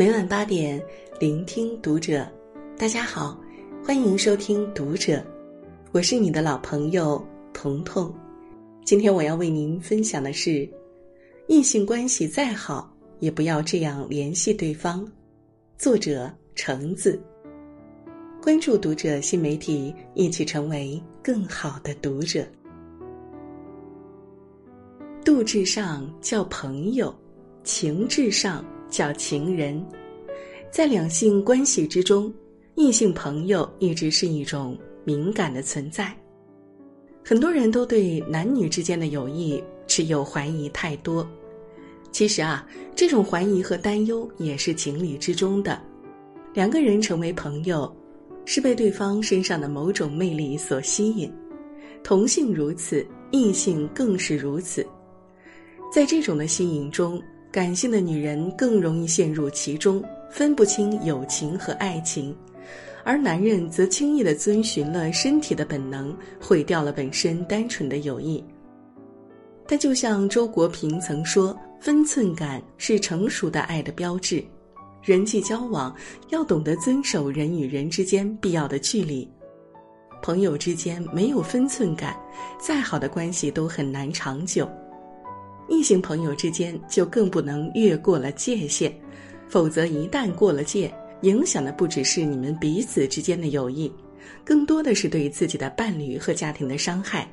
每晚八点，聆听读者。大家好，欢迎收听《读者》，我是你的老朋友彤彤。今天我要为您分享的是：异性关系再好，也不要这样联系对方。作者：橙子。关注《读者》新媒体，一起成为更好的读者。度至上叫朋友，情至上。叫情人，在两性关系之中，异性朋友一直是一种敏感的存在。很多人都对男女之间的友谊持有怀疑太多。其实啊，这种怀疑和担忧也是情理之中的。两个人成为朋友，是被对方身上的某种魅力所吸引，同性如此，异性更是如此。在这种的吸引中。感性的女人更容易陷入其中，分不清友情和爱情，而男人则轻易的遵循了身体的本能，毁掉了本身单纯的友谊。但就像周国平曾说：“分寸感是成熟的爱的标志，人际交往要懂得遵守人与人之间必要的距离。朋友之间没有分寸感，再好的关系都很难长久。”异性朋友之间就更不能越过了界限，否则一旦过了界，影响的不只是你们彼此之间的友谊，更多的是对自己的伴侣和家庭的伤害。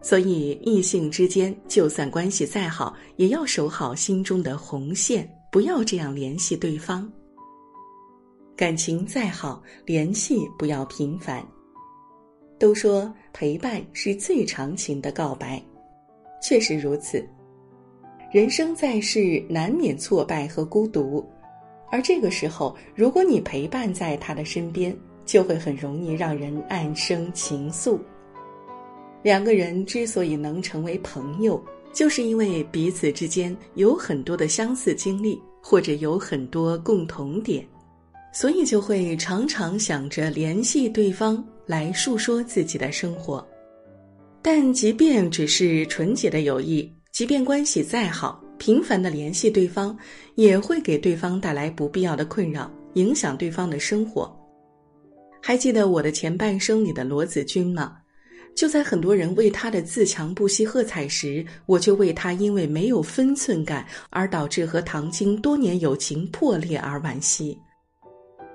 所以，异性之间就算关系再好，也要守好心中的红线，不要这样联系对方。感情再好，联系不要频繁。都说陪伴是最长情的告白。确实如此，人生在世难免挫败和孤独，而这个时候，如果你陪伴在他的身边，就会很容易让人暗生情愫。两个人之所以能成为朋友，就是因为彼此之间有很多的相似经历，或者有很多共同点，所以就会常常想着联系对方来述说自己的生活。但即便只是纯洁的友谊，即便关系再好，频繁的联系对方，也会给对方带来不必要的困扰，影响对方的生活。还记得我的前半生里的罗子君吗？就在很多人为他的自强不息喝彩时，我就为他因为没有分寸感而导致和唐晶多年友情破裂而惋惜。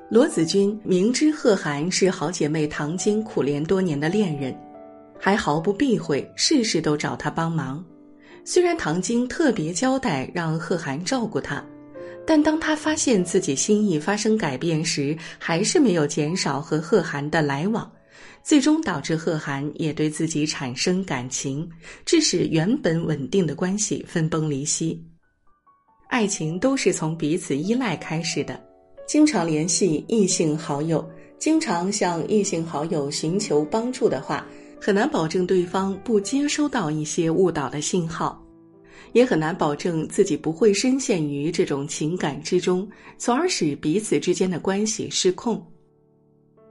罗子君明知贺涵是好姐妹唐晶苦恋多年的恋人。还毫不避讳，事事都找他帮忙。虽然唐晶特别交代让贺涵照顾他，但当他发现自己心意发生改变时，还是没有减少和贺涵的来往，最终导致贺涵也对自己产生感情，致使原本稳定的关系分崩离析。爱情都是从彼此依赖开始的，经常联系异性好友，经常向异性好友寻求帮助的话。很难保证对方不接收到一些误导的信号，也很难保证自己不会深陷于这种情感之中，从而使彼此之间的关系失控。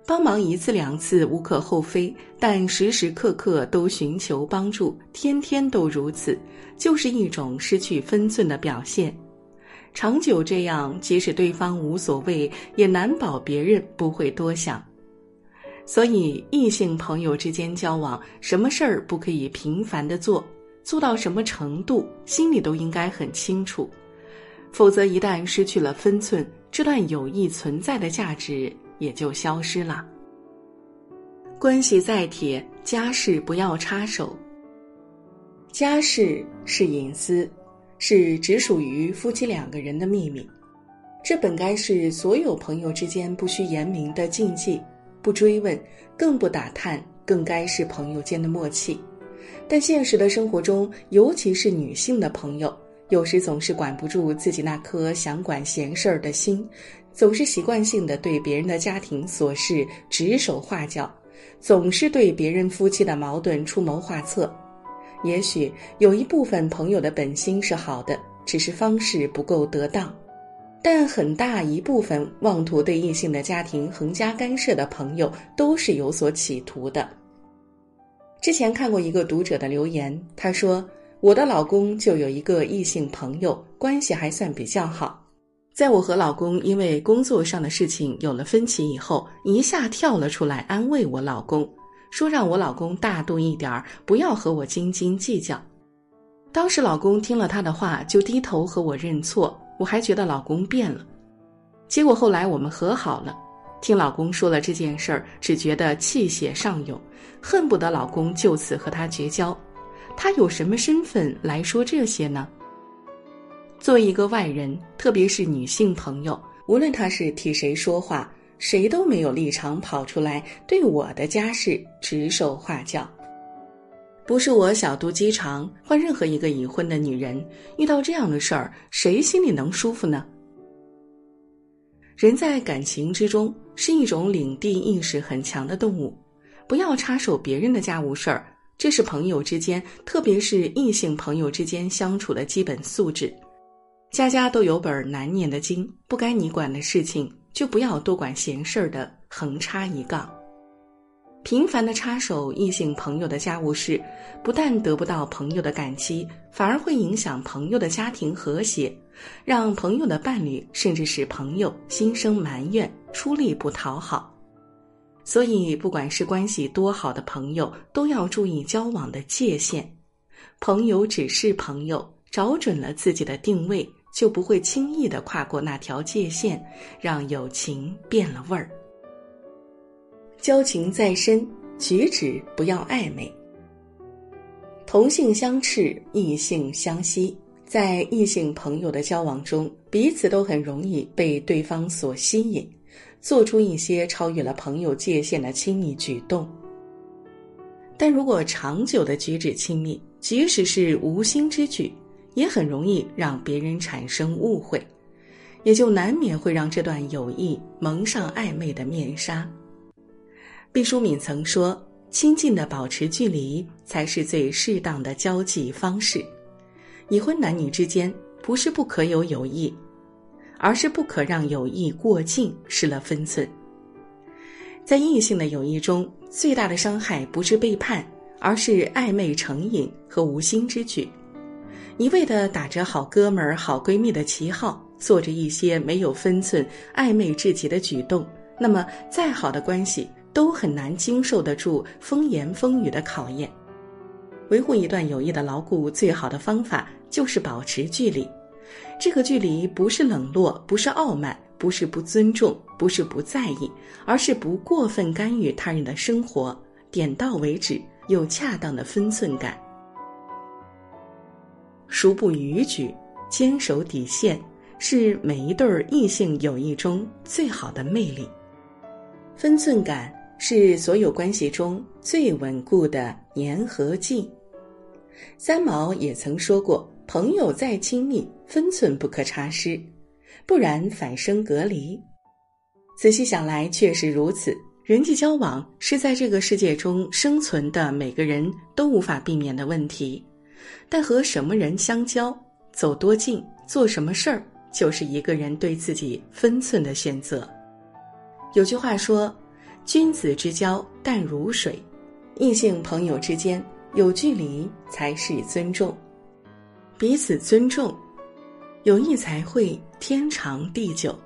帮忙一次两次无可厚非，但时时刻刻都寻求帮助，天天都如此，就是一种失去分寸的表现。长久这样，即使对方无所谓，也难保别人不会多想。所以，异性朋友之间交往，什么事儿不可以频繁的做，做到什么程度，心里都应该很清楚。否则，一旦失去了分寸，这段友谊存在的价值也就消失了。关系再铁，家事不要插手。家事是隐私，是只属于夫妻两个人的秘密，这本该是所有朋友之间不需言明的禁忌。不追问，更不打探，更该是朋友间的默契。但现实的生活中，尤其是女性的朋友，有时总是管不住自己那颗想管闲事儿的心，总是习惯性的对别人的家庭琐事指手画脚，总是对别人夫妻的矛盾出谋划策。也许有一部分朋友的本心是好的，只是方式不够得当。但很大一部分妄图对异性的家庭横加干涉的朋友，都是有所企图的。之前看过一个读者的留言，他说：“我的老公就有一个异性朋友，关系还算比较好。在我和老公因为工作上的事情有了分歧以后，一下跳了出来安慰我老公，说让我老公大度一点儿，不要和我斤斤计较。当时老公听了他的话，就低头和我认错，我还觉得老公变了。结果后来我们和好了，听老公说了这件事儿，只觉得气血上涌，恨不得老公就此和他绝交。他有什么身份来说这些呢？作为一个外人，特别是女性朋友，无论他是替谁说话，谁都没有立场跑出来对我的家事指手画脚。不是我小肚鸡肠，换任何一个已婚的女人遇到这样的事儿，谁心里能舒服呢？人在感情之中是一种领地意识很强的动物，不要插手别人的家务事儿，这是朋友之间，特别是异性朋友之间相处的基本素质。家家都有本难念的经，不该你管的事情，就不要多管闲事儿的横插一杠。频繁的插手异性朋友的家务事，不但得不到朋友的感激，反而会影响朋友的家庭和谐，让朋友的伴侣甚至是朋友心生埋怨，出力不讨好。所以，不管是关系多好的朋友，都要注意交往的界限。朋友只是朋友，找准了自己的定位。就不会轻易的跨过那条界限，让友情变了味儿。交情再深，举止不要暧昧。同性相斥，异性相吸，在异性朋友的交往中，彼此都很容易被对方所吸引，做出一些超越了朋友界限的亲密举动。但如果长久的举止亲密，即使是无心之举。也很容易让别人产生误会，也就难免会让这段友谊蒙上暧昧的面纱。毕淑敏曾说：“亲近的保持距离，才是最适当的交际方式。”已婚男女之间，不是不可有友谊，而是不可让友谊过近，失了分寸。在异性的友谊中，最大的伤害不是背叛，而是暧昧成瘾和无心之举。一味的打着好哥们儿、好闺蜜的旗号，做着一些没有分寸、暧昧至极的举动，那么再好的关系都很难经受得住风言风语的考验。维护一段友谊的牢固，最好的方法就是保持距离。这个距离不是冷落，不是傲慢，不是不尊重，不是不在意，而是不过分干预他人的生活，点到为止，有恰当的分寸感。孰不逾矩，坚守底线，是每一对异性友谊中最好的魅力。分寸感是所有关系中最稳固的粘合剂。三毛也曾说过：“朋友再亲密，分寸不可差失，不然反生隔离。”仔细想来，确实如此。人际交往是在这个世界中生存的每个人都无法避免的问题。但和什么人相交，走多近，做什么事儿，就是一个人对自己分寸的选择。有句话说：“君子之交淡如水，异性朋友之间有距离才是尊重，彼此尊重，友谊才会天长地久。”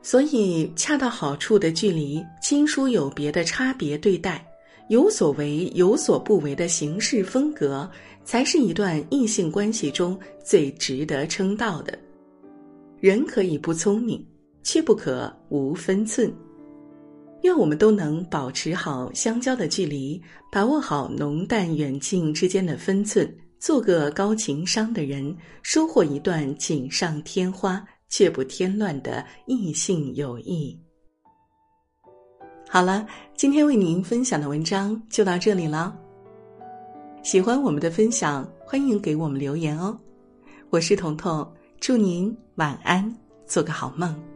所以，恰到好处的距离，亲疏有别的差别对待。有所为有所不为的行事风格，才是一段异性关系中最值得称道的。人可以不聪明，却不可无分寸。愿我们都能保持好相交的距离，把握好浓淡远近之间的分寸，做个高情商的人，收获一段锦上添花却不添乱的异性友谊。好了，今天为您分享的文章就到这里了。喜欢我们的分享，欢迎给我们留言哦。我是彤彤，祝您晚安，做个好梦。